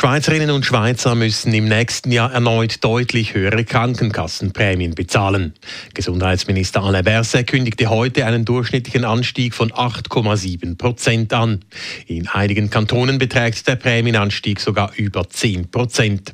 Schweizerinnen und Schweizer müssen im nächsten Jahr erneut deutlich höhere Krankenkassenprämien bezahlen. Gesundheitsminister Alain Berset kündigte heute einen durchschnittlichen Anstieg von 8,7 Prozent an. In einigen Kantonen beträgt der Prämienanstieg sogar über 10 Prozent.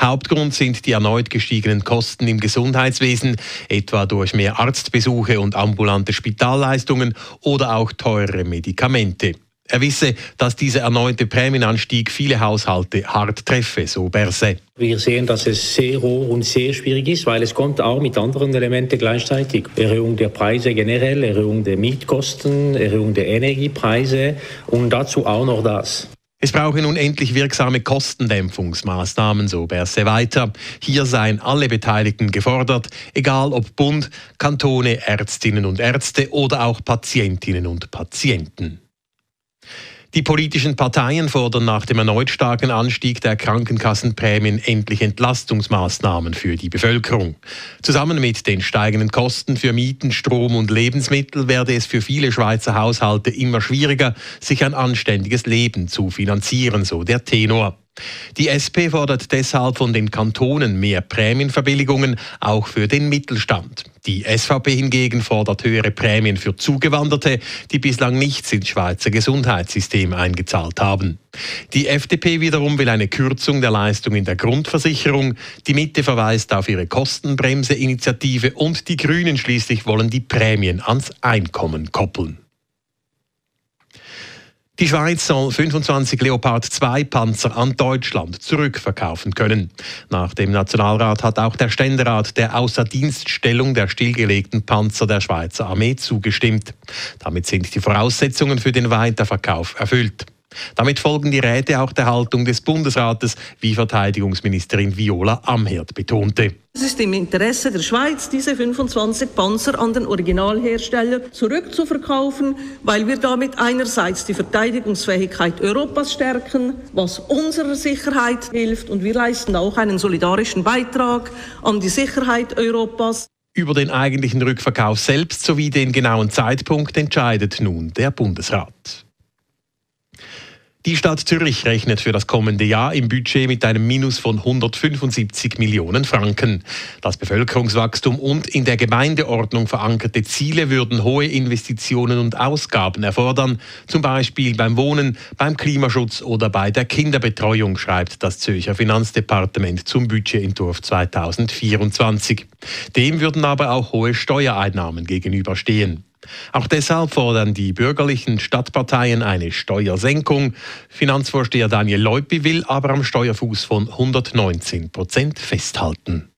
Hauptgrund sind die erneut gestiegenen Kosten im Gesundheitswesen, etwa durch mehr Arztbesuche und ambulante Spitalleistungen oder auch teure Medikamente. Er wisse, dass dieser erneute Prämienanstieg viele Haushalte hart treffe, so Berset. Wir sehen, dass es sehr hoch und sehr schwierig ist, weil es kommt auch mit anderen Elementen gleichzeitig. Erhöhung der Preise generell, Erhöhung der Mietkosten, Erhöhung der Energiepreise und dazu auch noch das. Es brauche nun endlich wirksame Kostendämpfungsmaßnahmen, so Berse weiter. Hier seien alle Beteiligten gefordert, egal ob Bund, Kantone, Ärztinnen und Ärzte oder auch Patientinnen und Patienten. Die politischen Parteien fordern nach dem erneut starken Anstieg der Krankenkassenprämien endlich Entlastungsmaßnahmen für die Bevölkerung. Zusammen mit den steigenden Kosten für Mieten, Strom und Lebensmittel werde es für viele Schweizer Haushalte immer schwieriger, sich ein anständiges Leben zu finanzieren, so der Tenor. Die SP fordert deshalb von den Kantonen mehr Prämienverbilligungen, auch für den Mittelstand. Die SVP hingegen fordert höhere Prämien für Zugewanderte, die bislang nichts ins Schweizer Gesundheitssystem eingezahlt haben. Die FDP wiederum will eine Kürzung der Leistung in der Grundversicherung. Die Mitte verweist auf ihre Kostenbremse-Initiative und die Grünen schließlich wollen die Prämien ans Einkommen koppeln. Die Schweiz soll 25 Leopard 2 Panzer an Deutschland zurückverkaufen können. Nach dem Nationalrat hat auch der Ständerat der Außerdienststellung der stillgelegten Panzer der Schweizer Armee zugestimmt. Damit sind die Voraussetzungen für den Weiterverkauf erfüllt. Damit folgen die Räte auch der Haltung des Bundesrates, wie Verteidigungsministerin Viola Amherd betonte. Es ist im Interesse der Schweiz, diese 25 Panzer an den Originalhersteller zurückzuverkaufen, weil wir damit einerseits die Verteidigungsfähigkeit Europas stärken, was unserer Sicherheit hilft, und wir leisten auch einen solidarischen Beitrag an die Sicherheit Europas. Über den eigentlichen Rückverkauf selbst sowie den genauen Zeitpunkt entscheidet nun der Bundesrat. Die Stadt Zürich rechnet für das kommende Jahr im Budget mit einem Minus von 175 Millionen Franken. Das Bevölkerungswachstum und in der Gemeindeordnung verankerte Ziele würden hohe Investitionen und Ausgaben erfordern, zum Beispiel beim Wohnen, beim Klimaschutz oder bei der Kinderbetreuung, schreibt das Zürcher Finanzdepartement zum Budgetentwurf 2024. Dem würden aber auch hohe Steuereinnahmen gegenüberstehen. Auch deshalb fordern die bürgerlichen Stadtparteien eine Steuersenkung. Finanzvorsteher Daniel Leupi will aber am Steuerfuß von 119 Prozent festhalten.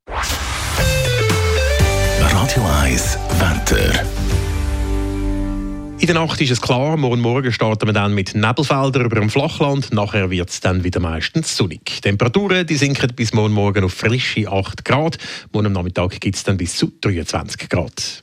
Radio 1 Wetter. In der Nacht ist es klar, morgen Morgen starten wir dann mit Nebelfeldern über dem Flachland. Nachher wird es dann wieder meistens sonnig. Die Temperaturen die sinken bis morgen Morgen auf frische 8 Grad. Morgen Nachmittag gibt es dann bis zu 23 Grad.